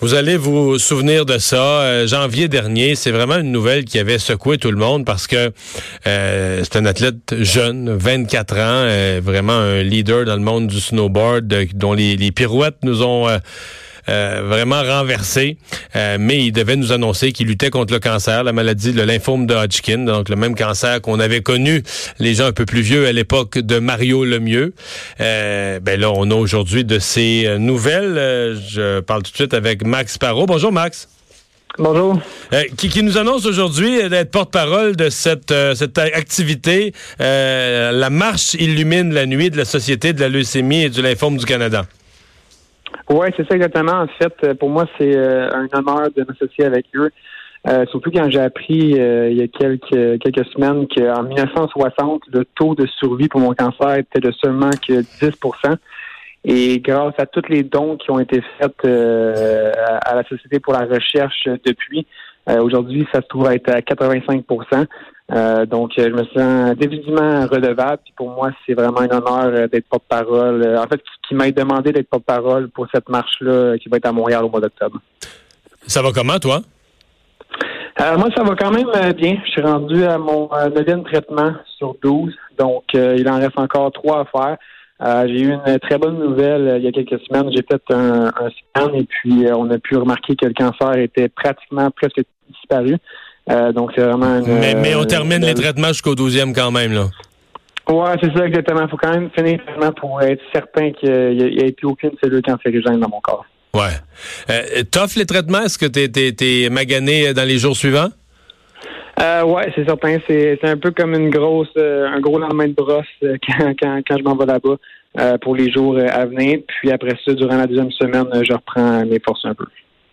Vous allez vous souvenir de ça. Euh, janvier dernier, c'est vraiment une nouvelle qui avait secoué tout le monde parce que euh, c'est un athlète jeune, 24 ans, euh, vraiment un leader dans le monde du snowboard, dont les, les, pirouettes nous ont euh, vraiment renversé. Euh, mais il devait nous annoncer qu'il luttait contre le cancer, la maladie de lymphome de Hodgkin, donc le même cancer qu'on avait connu, les gens un peu plus vieux à l'époque de Mario Lemieux. Euh, ben là, on a aujourd'hui de ces nouvelles. je parle tout de suite avec Max Parot. Bonjour Max. Bonjour. qui, qui, nous annonce aujourd'hui d'être porte-parole de cette, cette activité, la marche illumine la nuit de la Société de la leucémie et du lymphome du Canada. Oui, c'est ça exactement. En fait, euh, pour moi, c'est euh, un honneur de m'associer avec eux. Euh, surtout quand j'ai appris il y a quelques quelques semaines qu'en 1960, le taux de survie pour mon cancer était de seulement que 10% et grâce à tous les dons qui ont été faits à la Société pour la recherche depuis, aujourd'hui, ça se trouve à être à 85% euh, donc, euh, je me sens définitivement redevable. Puis pour moi, c'est vraiment un honneur euh, d'être porte-parole. En fait, qui m'a demandé d'être porte-parole pour cette marche-là qui va être à Montréal au mois d'octobre. Ça va comment, toi? moi, ça va quand même bien. Je suis rendu à mon neuvième traitement sur 12. Donc, il en reste encore trois à faire. J'ai eu une très bonne nouvelle il y a quelques semaines. J'ai fait un, un scan et puis on a pu remarquer que le cancer était pratiquement presque disparu. Euh, donc, c'est vraiment mais, mais, on termine les traitements jusqu'au 12e quand même, là. Oui, c'est ça, exactement. Il faut quand même finir pour être certain qu'il n'y ait plus aucune cellule cancérigène dans mon corps. Ouais. Euh, T'offres les traitements? Est-ce que tu es, magané dans les jours suivants? Euh, ouais, c'est certain. C'est un peu comme une grosse, euh, un gros lendemain de brosse euh, quand, quand, quand, je m'en vais là-bas pour les jours à venir. Puis après ça, durant la deuxième semaine, je reprends mes forces un peu.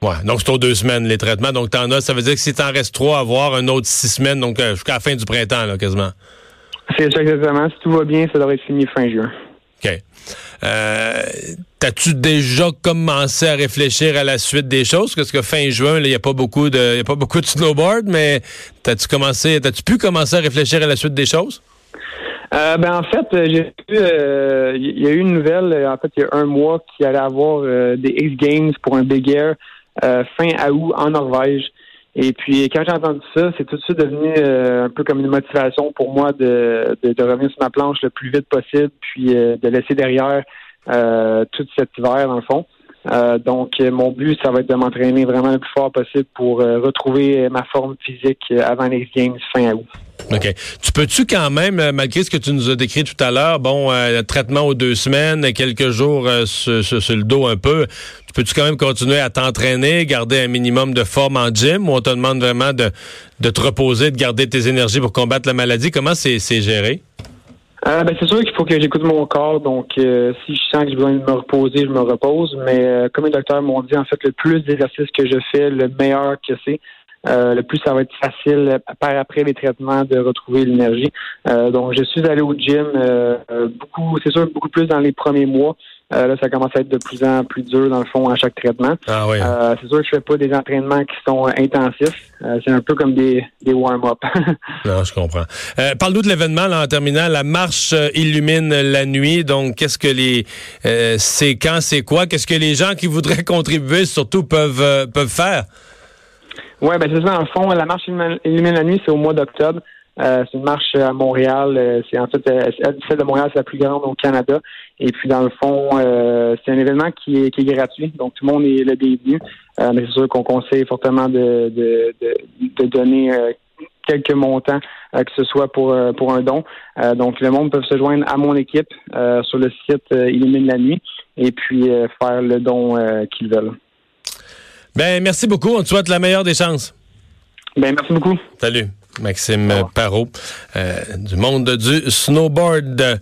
Ouais, donc c'est aux deux semaines les traitements. Donc t'en as, ça veut dire que si t'en restes trois à voir, un autre six semaines, donc euh, jusqu'à la fin du printemps, là, quasiment. C'est ça exactement. Si tout va bien, ça devrait être fini fin juin. OK. Euh, T'as-tu déjà commencé à réfléchir à la suite des choses? Parce que fin juin, il n'y a pas beaucoup de pas beaucoup de snowboard, mais t'as-tu commencé, t'as-tu pu commencer à réfléchir à la suite des choses? Euh, ben en fait, euh, j'ai il euh, y a eu une nouvelle, en fait, il y a un mois, qui allait avoir des X Games pour un Big Air fin août en Norvège. Et puis quand j'ai entendu ça, c'est tout de suite devenu euh, un peu comme une motivation pour moi de, de, revenir sur ma planche le plus vite possible, puis euh, de laisser derrière tout cet hiver dans le fond. Donc mon but, ça va être de m'entraîner vraiment le plus fort possible pour retrouver ma forme physique avant les Games fin août. OK. Tu peux-tu quand même, euh, malgré ce que tu nous as décrit tout à l'heure, bon, euh, traitement aux deux semaines, quelques jours euh, sur, le dos un peu, tu peux-tu quand même continuer à t'entraîner, garder un minimum de forme en gym ou on te demande vraiment de, de te reposer, de garder tes énergies pour combattre la maladie? Comment c'est géré? Ben, c'est sûr qu'il faut que j'écoute mon corps. Donc, si je sens que j'ai besoin de me reposer, je me repose. Mais comme les docteurs m'ont dit, en fait, le plus d'exercices que je fais, le meilleur que c'est. Euh, le plus ça va être facile par après les traitements de retrouver l'énergie. Euh, donc je suis allé au gym euh, beaucoup, c'est sûr beaucoup plus dans les premiers mois. Là, ça commence à être de plus en plus dur dans le fond à chaque traitement. Ah oui. c'est sûr que je fais pas des entraînements qui sont intensifs. c'est un peu comme des, des warm-up. non, je comprends. Parle-nous de l'événement en terminant. La marche illumine la nuit. Donc, qu'est-ce que les c'est quand, c'est quoi? Qu'est-ce que les gens qui voudraient contribuer surtout peuvent peuvent faire? Oui, ben c'est ça. En fond, la marche Illumine la nuit, c'est au mois d'octobre. Euh, c'est une marche à Montréal. Euh, c'est en fait euh, celle de Montréal, c'est la plus grande au Canada. Et puis dans le fond, c'est un événement qui est, qui est gratuit, donc tout le monde est le bienvenu. mais c'est sûr qu'on conseille fortement de, de, de, donner quelques montants, que ce soit pour pour un don. donc le monde peut se joindre à mon équipe sur le site Illumine la nuit et puis faire le don qu'ils veulent. Ben, merci beaucoup. On te souhaite la meilleure des chances. Ben, merci beaucoup. Salut. Maxime Parot, euh, du monde du snowboard.